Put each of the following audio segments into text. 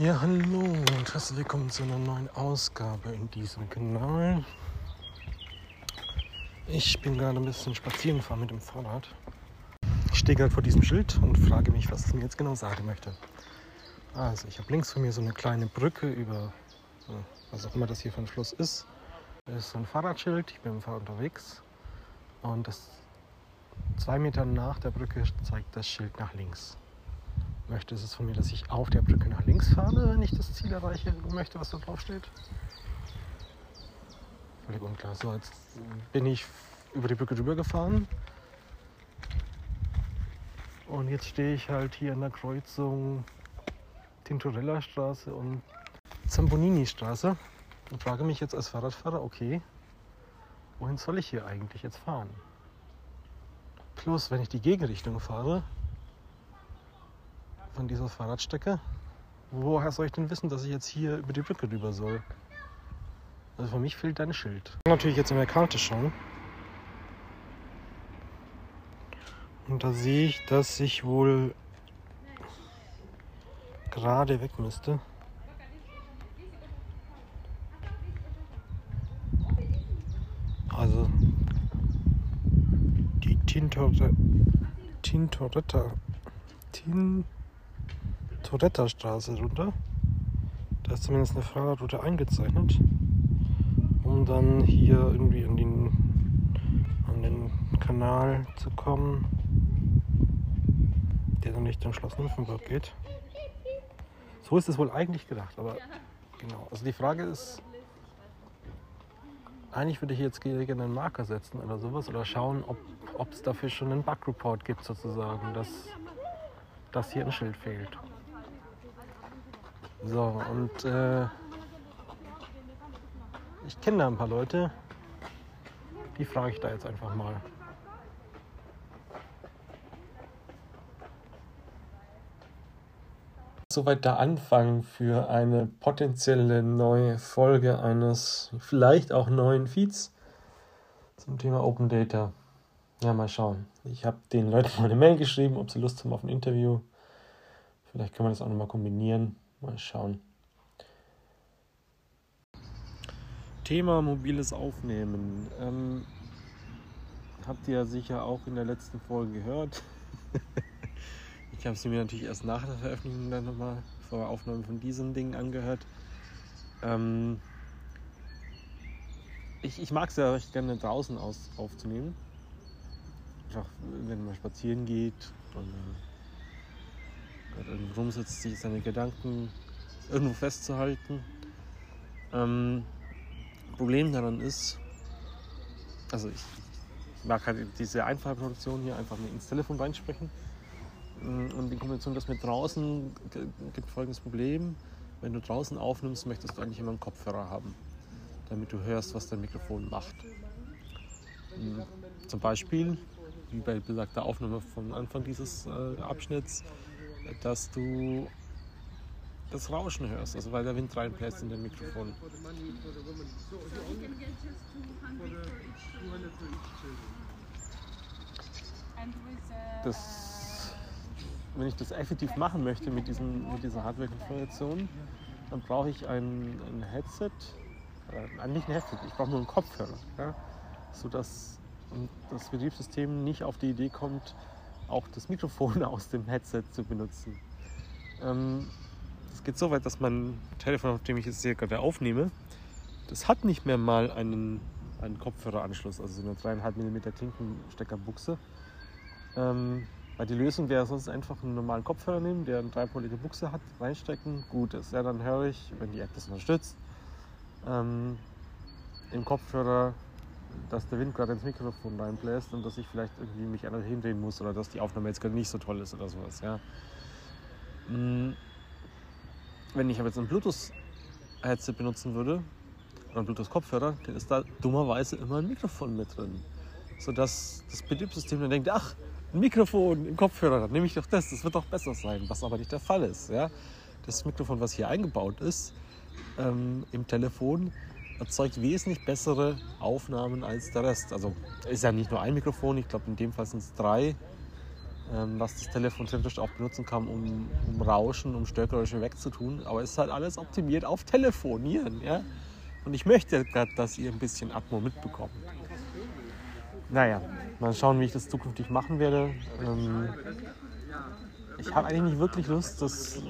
Ja, hallo und herzlich willkommen zu einer neuen Ausgabe in diesem Kanal. Ich bin gerade ein bisschen spazieren gefahren mit dem Fahrrad. Ich stehe gerade vor diesem Schild und frage mich, was es mir jetzt genau sagen möchte. Also, ich habe links von mir so eine kleine Brücke über, was auch immer das hier für ein Fluss ist. Das ist so ein Fahrradschild, ich bin dem Fahrrad unterwegs. Und das zwei Meter nach der Brücke zeigt das Schild nach links möchte, ist es von mir, dass ich auf der Brücke nach links fahre, wenn ich das Ziel erreiche möchte, was da drauf steht. Völlig unklar. So, jetzt bin ich über die Brücke drüber gefahren. Und jetzt stehe ich halt hier an der Kreuzung Tintorella Straße und Zambonini Straße und frage mich jetzt als Fahrradfahrer, okay, wohin soll ich hier eigentlich jetzt fahren? Plus, wenn ich die Gegenrichtung fahre, von dieser Fahrradstrecke. Woher soll ich denn wissen, dass ich jetzt hier über die Brücke rüber soll? Also für mich fehlt dein Schild. Ich kann natürlich jetzt in der Karte schauen. Und da sehe ich, dass ich wohl gerade weg müsste. Also die Tintoretta Tintoretta Tin Touretta-Straße runter. Da ist zumindest eine Fahrradroute eingezeichnet, um dann hier irgendwie an den, an den Kanal zu kommen, der dann Richtung Schloss Nymphenburg geht. So ist es wohl eigentlich gedacht, aber genau. Also die Frage ist, eigentlich würde ich jetzt gerne einen Marker setzen oder sowas oder schauen, ob es dafür schon einen Bug-Report gibt sozusagen, dass, dass hier ein Schild fehlt. So, und äh, ich kenne da ein paar Leute, die frage ich da jetzt einfach mal. Soweit der Anfang für eine potenzielle neue Folge eines vielleicht auch neuen Feeds zum Thema Open Data. Ja, mal schauen. Ich habe den Leuten mal eine Mail geschrieben, ob sie Lust haben auf ein Interview. Vielleicht können wir das auch nochmal kombinieren. Mal schauen. Thema mobiles Aufnehmen. Ähm, habt ihr ja sicher auch in der letzten Folge gehört. ich habe sie mir natürlich erst nach der Veröffentlichung dann nochmal vor Aufnahme von diesem Ding angehört. Ähm, ich, ich mag es ja recht gerne draußen aus, aufzunehmen. Einfach, wenn man spazieren geht und irgendwo rumsitzt, sich seine Gedanken irgendwo festzuhalten. Ähm, Problem daran ist, also ich, ich mag halt diese Einfallproduktion hier einfach ins Telefon reinsprechen. Mm, und in Kombination das mit draußen gibt folgendes Problem. Wenn du draußen aufnimmst, möchtest du eigentlich immer einen Kopfhörer haben, damit du hörst, was dein Mikrofon macht. Mm, zum Beispiel, wie bei besagter Aufnahme vom Anfang dieses äh, Abschnitts, dass du das Rauschen hörst, also weil der Wind reinbläst in dein Mikrofon. Das, wenn ich das effektiv machen möchte mit, diesem, mit dieser Hardware-Konfiguration, dann brauche ich ein, ein Headset, äh, nicht ein Headset, ich brauche nur einen Kopfhörer, ja, sodass das Betriebssystem nicht auf die Idee kommt, auch das Mikrofon aus dem Headset zu benutzen. Ähm, es geht so weit, dass mein Telefon, auf dem ich jetzt hier gerade aufnehme, das hat nicht mehr mal einen, einen Kopfhöreranschluss, also so eine 3,5 mm Klinkensteckerbuchse. Ähm, weil die Lösung wäre sonst einfach einen normalen Kopfhörer nehmen, der eine dreipolige Buchse hat, reinstecken, gut ist. Ja, dann höre ich, wenn die App das unterstützt, ähm, im Kopfhörer dass der Wind gerade ins Mikrofon reinbläst und dass ich vielleicht irgendwie mich anders hindrehen muss oder dass die Aufnahme jetzt gerade nicht so toll ist oder sowas. Ja. Mm. Wenn ich aber jetzt ein Bluetooth-Headset benutzen würde, oder einen Bluetooth-Kopfhörer, dann ist da dummerweise immer ein Mikrofon mit drin. Sodass das Betriebssystem dann denkt, ach, ein Mikrofon im Kopfhörer, dann nehme ich doch das, das wird doch besser sein, was aber nicht der Fall ist. Ja? Das Mikrofon, was hier eingebaut ist, ähm, im Telefon, erzeugt wesentlich bessere Aufnahmen als der Rest. Also ist ja nicht nur ein Mikrofon, ich glaube in dem Fall sind es drei. ähm, was das Telefon theoretisch auch benutzen kann, um, um Rauschen, um Störgeräusche wegzutun. Aber es ist halt alles optimiert auf Telefonieren. Ja? Und ich möchte gerade, dass ihr ein bisschen Atmo mitbekommt. Naja, mal schauen, wie ich das zukünftig machen werde. Ähm, ich habe eigentlich nicht wirklich Lust, das,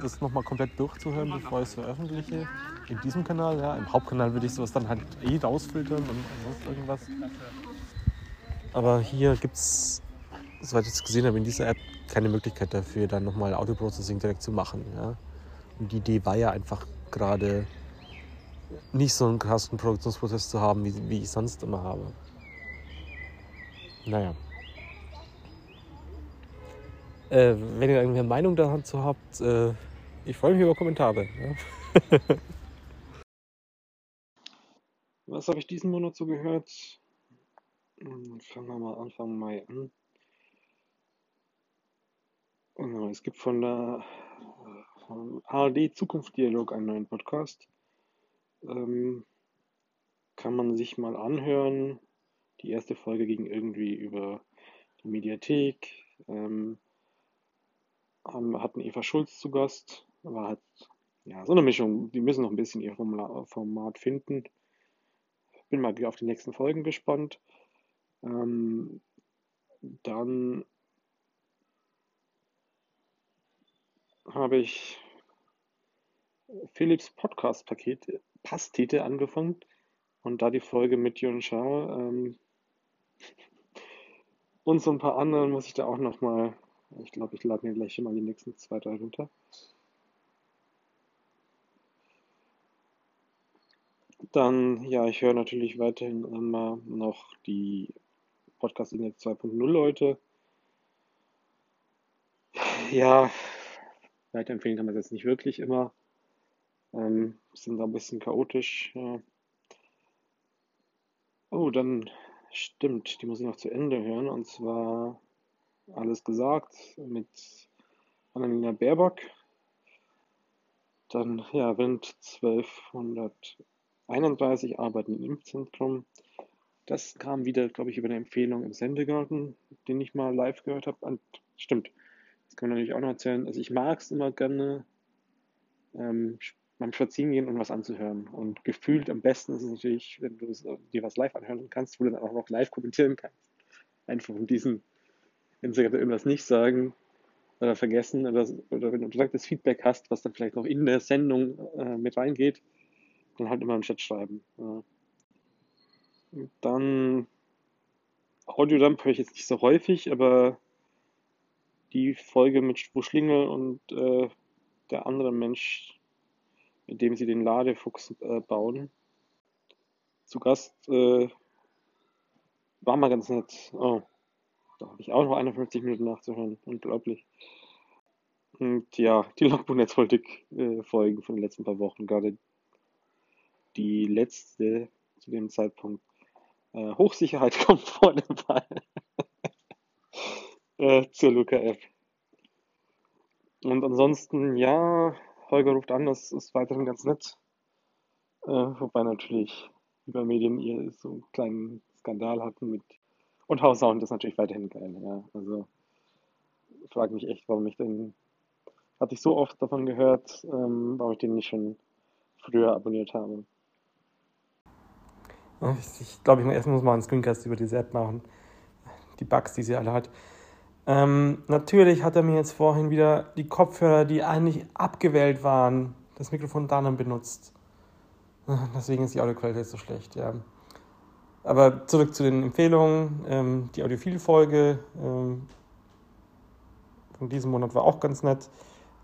das nochmal komplett durchzuhören, bevor ich es veröffentliche. In diesem Kanal, ja. Im Hauptkanal würde ich sowas dann halt eh rausfiltern und, sonst irgendwas. Aber hier gibt es, soweit ich es gesehen habe, in dieser App keine Möglichkeit dafür, dann nochmal Audio-Processing direkt zu machen. Ja. Und die Idee war ja einfach gerade nicht so einen krassen Produktionsprozess zu haben, wie, wie ich sonst immer habe. Naja. Äh, wenn ihr irgendeine Meinung dazu habt, äh, ich freue mich über Kommentare. Ja? Was habe ich diesen Monat so gehört? Hm, fangen wir mal Anfang Mai an. Es gibt von der ARD Zukunftsdialog einen neuen Podcast. Ähm, kann man sich mal anhören. Die erste Folge ging irgendwie über die Mediathek. Ähm, hatten Eva Schulz zu Gast. War halt ja, so eine Mischung. Die müssen noch ein bisschen ihr Format finden. Bin mal auf die nächsten Folgen gespannt. Ähm, dann habe ich Philips Podcast-Paket Pastete angefangen und da die Folge mit Jürgen Schau ähm, und so ein paar anderen muss ich da auch nochmal ich glaube, ich lade mir gleich schon mal die nächsten zwei, drei runter. Dann, ja, ich höre natürlich weiterhin immer noch die Podcast Index 2.0 Leute. Ja, weiterempfehlen kann man es jetzt nicht wirklich immer. Ähm, sind da ein bisschen chaotisch. Ja. Oh, dann stimmt, die muss ich noch zu Ende hören. Und zwar alles gesagt mit Annalena Baerbock. Dann, ja, Wind 1231 Arbeiten im Impfzentrum. Das kam wieder, glaube ich, über eine Empfehlung im Sendegarten, den ich mal live gehört habe. Und stimmt, das kann man natürlich auch noch erzählen. Also ich mag es immer gerne, ähm, beim Spazierengehen und was anzuhören. Und gefühlt am besten ist es natürlich, wenn du dir was live anhören kannst, wo du dann auch noch live kommentieren kannst. Einfach um diesen wenn sie irgendwas nicht sagen oder vergessen oder, oder wenn du direktes Feedback hast, was dann vielleicht noch in der Sendung äh, mit reingeht, dann halt immer im Chat schreiben. Ja. Dann Audiodump höre ich jetzt nicht so häufig, aber die Folge mit Schwuschlingel und äh, der andere Mensch, mit dem sie den Ladefuchs äh, bauen, zu Gast äh, war mal ganz nett. Oh, da habe ich auch noch 51 Minuten nachzuhören. Unglaublich. Und ja, die Logbuch-Netzpolitik-Folgen äh, von den letzten paar Wochen, gerade die letzte zu dem Zeitpunkt. Äh, Hochsicherheit kommt vor dem Fall. äh, zur Luca-App. Und ansonsten, ja, Holger ruft an, das ist weiterhin ganz nett. Äh, wobei natürlich über Medien ihr so einen kleinen Skandal hatten mit und House Sound ist natürlich weiterhin geil, ja. Also frage mich echt, warum ich den. Hatte ich so oft davon gehört, ähm, warum ich den nicht schon früher abonniert habe. Ich, glaube, ich muss erstmal mal einen Screencast über diese App machen. Die Bugs, die sie alle hat. Ähm, natürlich hat er mir jetzt vorhin wieder die Kopfhörer, die eigentlich abgewählt waren, das Mikrofon dann benutzt. Deswegen ist die Audioqualität so schlecht, ja. Aber zurück zu den Empfehlungen. Ähm, die Audiophil-Folge ähm, von diesem Monat war auch ganz nett.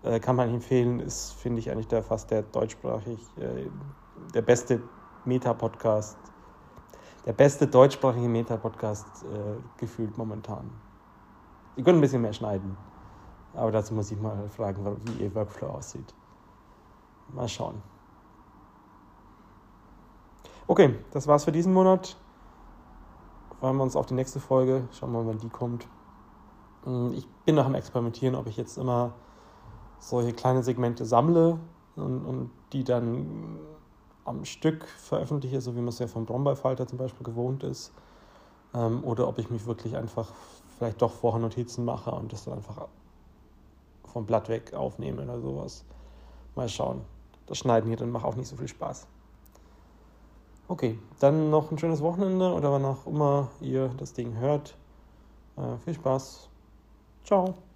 Äh, kann man empfehlen, ist, finde ich, eigentlich der fast der deutschsprachig, äh, der beste Meta-Podcast, der beste deutschsprachige Meta-Podcast äh, gefühlt momentan. Ihr könnt ein bisschen mehr schneiden. Aber dazu muss ich mal fragen, wie ihr Workflow aussieht. Mal schauen. Okay, das war's für diesen Monat freuen wir uns auf die nächste Folge. Schauen wir mal, wann die kommt. Mm, ich bin noch am Experimentieren, ob ich jetzt immer solche kleine Segmente sammle und, und die dann am Stück veröffentliche, so wie man es ja vom Brombeerfalter zum Beispiel gewohnt ist. Ähm, oder ob ich mich wirklich einfach vielleicht doch vorher Notizen mache und das dann einfach vom Blatt weg aufnehme oder sowas. Mal schauen. Das Schneiden hier dann macht auch nicht so viel Spaß. Okay, dann noch ein schönes Wochenende oder wann auch immer ihr das Ding hört. Äh, viel Spaß. Ciao.